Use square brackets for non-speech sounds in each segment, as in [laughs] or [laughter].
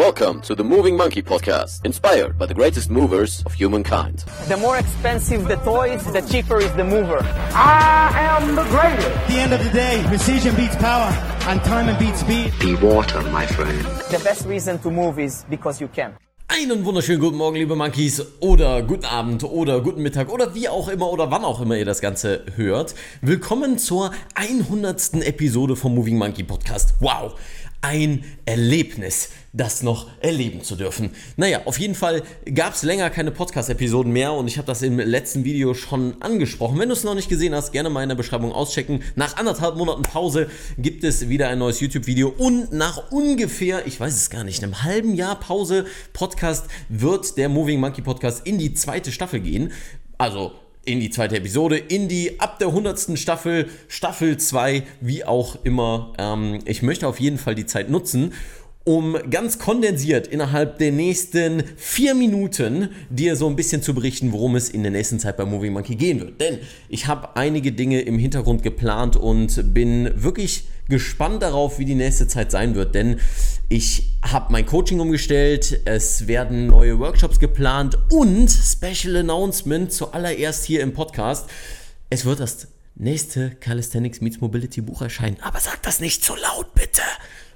Welcome to the Moving Monkey Podcast, inspired by the greatest movers of humankind. The more expensive the toys, the cheaper is the mover. I am the greatest. At the end of the day, precision beats power, and time beats speed. Be water, my friend. The best reason to move is because you can. Einen wunderschönen guten Morgen, liebe Monkeys, oder guten Abend, oder guten Mittag, oder wie auch immer, oder wann auch immer ihr das Ganze hört. Willkommen zur 100. Episode vom Moving Monkey Podcast. Wow! Ein Erlebnis, das noch erleben zu dürfen. Naja, auf jeden Fall gab es länger keine Podcast-Episoden mehr und ich habe das im letzten Video schon angesprochen. Wenn du es noch nicht gesehen hast, gerne mal in der Beschreibung auschecken. Nach anderthalb Monaten Pause gibt es wieder ein neues YouTube-Video und nach ungefähr, ich weiß es gar nicht, einem halben Jahr Pause Podcast wird der Moving Monkey Podcast in die zweite Staffel gehen. Also in die zweite Episode, in die ab der 100. Staffel, Staffel 2, wie auch immer. Ähm, ich möchte auf jeden Fall die Zeit nutzen, um ganz kondensiert innerhalb der nächsten vier Minuten dir so ein bisschen zu berichten, worum es in der nächsten Zeit bei Movie Monkey gehen wird. Denn ich habe einige Dinge im Hintergrund geplant und bin wirklich gespannt darauf, wie die nächste Zeit sein wird. Denn ich habe mein Coaching umgestellt, es werden neue Workshops geplant und Special Announcement zuallererst hier im Podcast. Es wird das nächste Calisthenics Meets Mobility Buch erscheinen. Aber sag das nicht zu laut, bitte.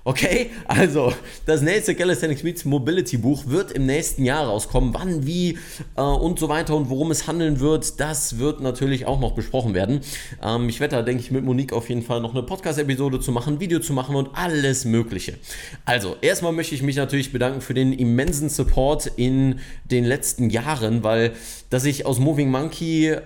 Okay, also das nächste Calisthenics Meets Mobility Buch wird im nächsten Jahr rauskommen. Wann, wie äh, und so weiter und worum es handeln wird, das wird natürlich auch noch besprochen werden. Ähm, ich werde da, denke ich, mit Monique auf jeden Fall noch eine Podcast-Episode zu machen, Video zu machen und alles Mögliche. Also, erstmal möchte ich mich natürlich bedanken für den immensen Support in den letzten Jahren, weil dass ich aus Moving Monkey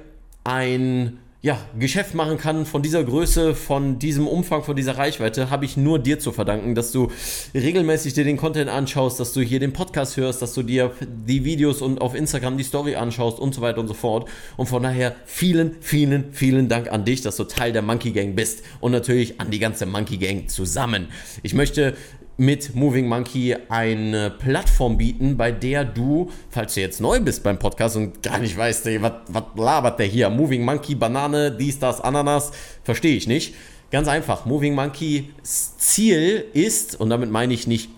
ein ja, Geschäft machen kann von dieser Größe, von diesem Umfang, von dieser Reichweite, habe ich nur dir zu verdanken, dass du regelmäßig dir den Content anschaust, dass du hier den Podcast hörst, dass du dir die Videos und auf Instagram die Story anschaust und so weiter und so fort. Und von daher vielen, vielen, vielen Dank an dich, dass du Teil der Monkey Gang bist und natürlich an die ganze Monkey Gang zusammen. Ich möchte mit Moving Monkey eine Plattform bieten, bei der du, falls du jetzt neu bist beim Podcast und gar nicht weißt, was labert der hier? Moving Monkey, Banane, dies, das, Ananas, verstehe ich nicht. Ganz einfach, Moving Monkeys Ziel ist, und damit meine ich nicht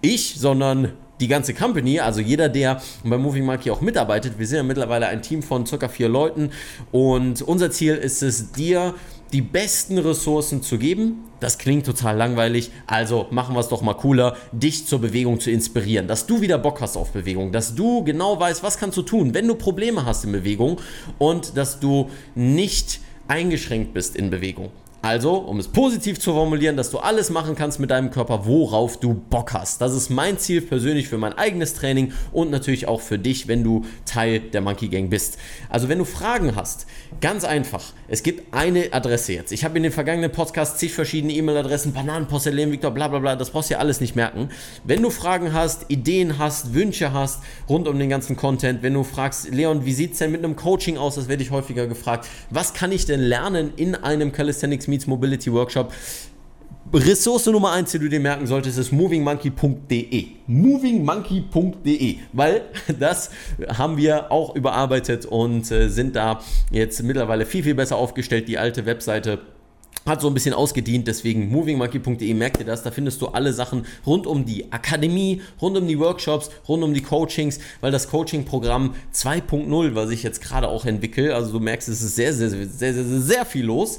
ich, sondern die ganze Company, also jeder, der bei Moving Monkey auch mitarbeitet, wir sind ja mittlerweile ein Team von circa vier Leuten und unser Ziel ist es, dir die besten Ressourcen zu geben. Das klingt total langweilig, also machen wir es doch mal cooler, dich zur Bewegung zu inspirieren, dass du wieder Bock hast auf Bewegung, dass du genau weißt, was kannst du tun, wenn du Probleme hast in Bewegung und dass du nicht eingeschränkt bist in Bewegung. Also, um es positiv zu formulieren, dass du alles machen kannst mit deinem Körper, worauf du Bock hast. Das ist mein Ziel persönlich für mein eigenes Training und natürlich auch für dich, wenn du Teil der Monkey Gang bist. Also, wenn du Fragen hast, ganz einfach. Es gibt eine Adresse jetzt. Ich habe in den vergangenen Podcasts zig verschiedene E-Mail-Adressen, Bananenpost, Victor, bla bla bla. Das brauchst du ja alles nicht merken. Wenn du Fragen hast, Ideen hast, Wünsche hast rund um den ganzen Content, wenn du fragst, Leon, wie sieht es denn mit einem Coaching aus? Das werde ich häufiger gefragt. Was kann ich denn lernen in einem Calisthenics Meets Mobility Workshop. Ressource Nummer 1, die du dir merken solltest, ist movingmonkey.de. Movingmonkey.de, weil [laughs] das haben wir auch überarbeitet und äh, sind da jetzt mittlerweile viel, viel besser aufgestellt. Die alte Webseite hat so ein bisschen ausgedient, deswegen movingmonkey.de, merkt ihr das, da findest du alle Sachen rund um die Akademie, rund um die Workshops, rund um die Coachings, weil das Coaching-Programm 2.0, was ich jetzt gerade auch entwickle, also du merkst, es ist sehr, sehr, sehr, sehr, sehr viel los.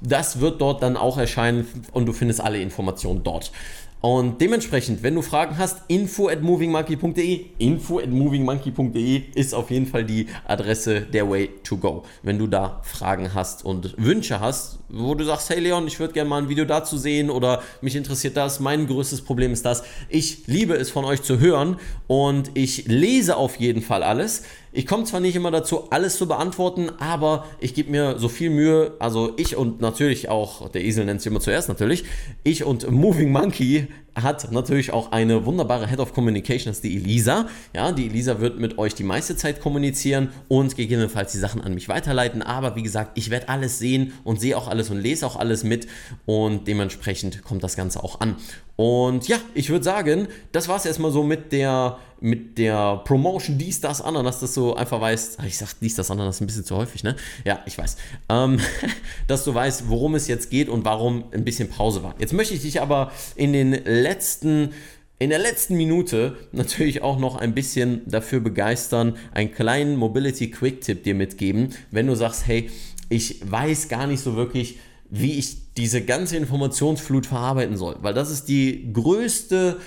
Das wird dort dann auch erscheinen und du findest alle Informationen dort. Und dementsprechend, wenn du Fragen hast, info at movingmonkey.de, info at movingmonkey.de ist auf jeden Fall die Adresse der Way to go. Wenn du da Fragen hast und Wünsche hast, wo du sagst, hey Leon, ich würde gerne mal ein Video dazu sehen oder mich interessiert das, mein größtes Problem ist das. Ich liebe es von euch zu hören und ich lese auf jeden Fall alles. Ich komme zwar nicht immer dazu, alles zu beantworten, aber ich gebe mir so viel Mühe, also ich und natürlich auch, der Esel nennt sich immer zuerst natürlich, ich und Moving Monkey hat natürlich auch eine wunderbare Head of Communications, die Elisa. Ja, die Elisa wird mit euch die meiste Zeit kommunizieren und gegebenenfalls die Sachen an mich weiterleiten. Aber wie gesagt, ich werde alles sehen und sehe auch alles und lese auch alles mit und dementsprechend kommt das Ganze auch an. Und ja, ich würde sagen, das war es erstmal so mit der, mit der Promotion dies, das, Ananas, dass du einfach weißt, ah, ich sag dies, das, Ananas ein bisschen zu häufig, ne? Ja, ich weiß. Ähm, [laughs] dass du weißt, worum es jetzt geht und warum ein bisschen Pause war. Jetzt möchte ich dich aber in den letzten in der letzten Minute natürlich auch noch ein bisschen dafür begeistern, einen kleinen Mobility Quick Tipp dir mitgeben, wenn du sagst, hey, ich weiß gar nicht so wirklich, wie ich diese ganze Informationsflut verarbeiten soll, weil das ist die größte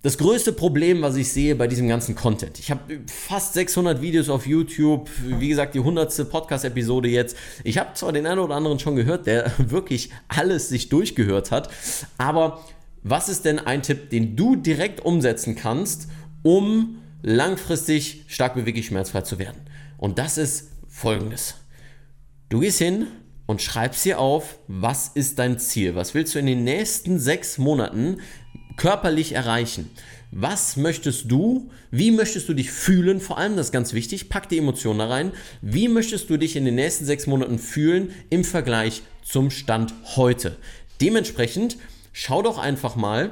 das größte Problem, was ich sehe bei diesem ganzen Content. Ich habe fast 600 Videos auf YouTube, wie gesagt, die 100. Podcast-Episode jetzt. Ich habe zwar den einen oder anderen schon gehört, der [laughs] wirklich alles sich durchgehört hat, aber was ist denn ein Tipp, den du direkt umsetzen kannst, um langfristig stark beweglich schmerzfrei zu werden? Und das ist folgendes. Du gehst hin und schreibst dir auf, was ist dein Ziel? Was willst du in den nächsten sechs Monaten körperlich erreichen? Was möchtest du? Wie möchtest du dich fühlen? Vor allem, das ist ganz wichtig, pack die Emotionen da rein. Wie möchtest du dich in den nächsten sechs Monaten fühlen im Vergleich zum Stand heute? Dementsprechend schau doch einfach mal,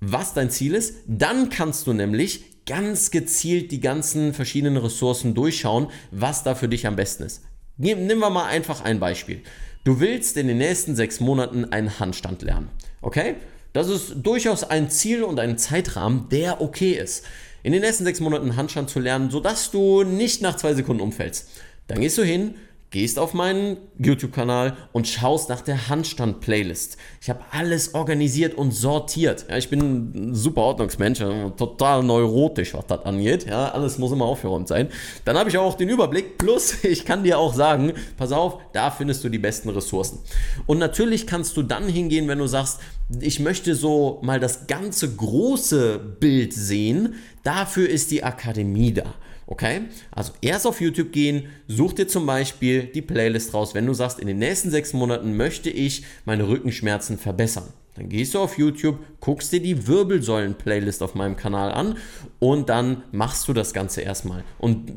was dein Ziel ist. Dann kannst du nämlich ganz gezielt die ganzen verschiedenen Ressourcen durchschauen, was da für dich am besten ist. Nehmen wir mal einfach ein Beispiel. Du willst in den nächsten sechs Monaten einen Handstand lernen. Okay? Das ist durchaus ein Ziel und ein Zeitrahmen, der okay ist. In den nächsten sechs Monaten Handstand zu lernen, sodass du nicht nach zwei Sekunden umfällst. Dann gehst du hin, gehst auf meinen YouTube-Kanal und schaust nach der Handstand-Playlist. Ich habe alles organisiert und sortiert. Ja, ich bin ein super Ordnungsmensch, total neurotisch, was das angeht. Ja, alles muss immer aufgeräumt sein. Dann habe ich auch den Überblick. Plus, [laughs] ich kann dir auch sagen, pass auf, da findest du die besten Ressourcen. Und natürlich kannst du dann hingehen, wenn du sagst, ich möchte so mal das ganze große Bild sehen. Dafür ist die Akademie da. Okay? Also erst auf YouTube gehen, such dir zum Beispiel die Playlist raus, wenn du sagst, in den nächsten sechs Monaten möchte ich meine Rückenschmerzen verbessern. Dann gehst du auf YouTube, guckst dir die Wirbelsäulen-Playlist auf meinem Kanal an und dann machst du das Ganze erstmal. Und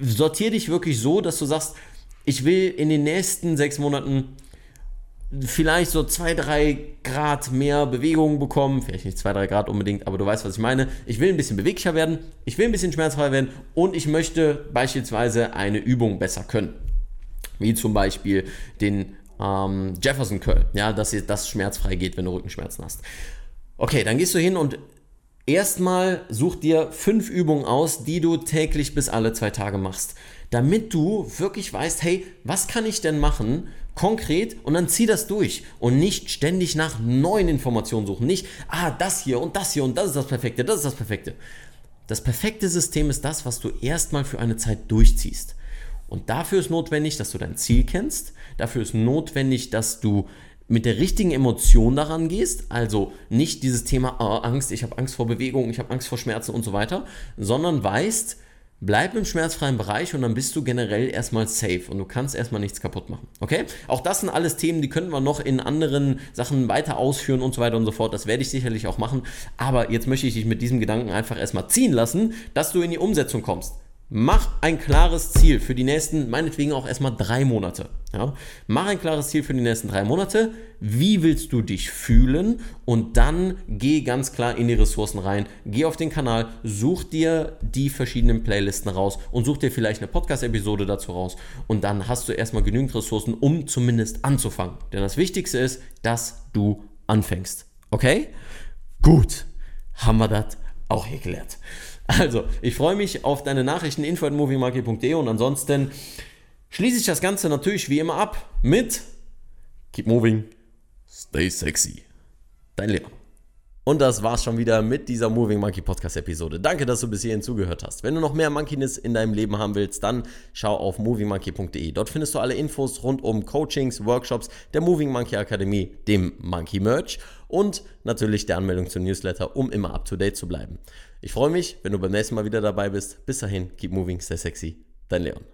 sortier dich wirklich so, dass du sagst, ich will in den nächsten sechs Monaten vielleicht so 2, 3 Grad mehr Bewegung bekommen. Vielleicht nicht 2, 3 Grad unbedingt, aber du weißt, was ich meine. Ich will ein bisschen beweglicher werden, ich will ein bisschen schmerzfreier werden und ich möchte beispielsweise eine Übung besser können. Wie zum Beispiel den ähm, Jefferson Curl, ja, dass das schmerzfrei geht, wenn du Rückenschmerzen hast. Okay, dann gehst du hin und erstmal such dir fünf Übungen aus, die du täglich bis alle zwei Tage machst, damit du wirklich weißt, hey, was kann ich denn machen, konkret und dann zieh das durch und nicht ständig nach neuen Informationen suchen. Nicht, ah, das hier und das hier und das ist das Perfekte, das ist das Perfekte. Das perfekte System ist das, was du erstmal für eine Zeit durchziehst. Und dafür ist notwendig, dass du dein Ziel kennst. Dafür ist notwendig, dass du mit der richtigen Emotion daran gehst, also nicht dieses Thema oh, Angst, ich habe Angst vor Bewegung, ich habe Angst vor Schmerzen und so weiter, sondern weißt, Bleib im schmerzfreien Bereich und dann bist du generell erstmal safe und du kannst erstmal nichts kaputt machen. Okay? Auch das sind alles Themen, die könnten wir noch in anderen Sachen weiter ausführen und so weiter und so fort. Das werde ich sicherlich auch machen. Aber jetzt möchte ich dich mit diesem Gedanken einfach erstmal ziehen lassen, dass du in die Umsetzung kommst. Mach ein klares Ziel für die nächsten, meinetwegen auch erstmal drei Monate. Ja? Mach ein klares Ziel für die nächsten drei Monate. Wie willst du dich fühlen? Und dann geh ganz klar in die Ressourcen rein. Geh auf den Kanal, such dir die verschiedenen Playlisten raus und such dir vielleicht eine Podcast-Episode dazu raus. Und dann hast du erstmal genügend Ressourcen, um zumindest anzufangen. Denn das Wichtigste ist, dass du anfängst. Okay? Gut. Haben wir das auch geklärt. Also, ich freue mich auf deine Nachrichten info und ansonsten schließe ich das Ganze natürlich wie immer ab mit Keep Moving, Stay Sexy. Dein Leon. Und das war's schon wieder mit dieser Moving Monkey Podcast Episode. Danke, dass du bis hierhin zugehört hast. Wenn du noch mehr Monkeyness in deinem Leben haben willst, dann schau auf movingmonkey.de. Dort findest du alle Infos rund um Coachings, Workshops, der Moving Monkey Akademie, dem Monkey Merch und natürlich der Anmeldung zum Newsletter, um immer up to date zu bleiben. Ich freue mich, wenn du beim nächsten Mal wieder dabei bist. Bis dahin, keep moving, stay sexy. Dein Leon.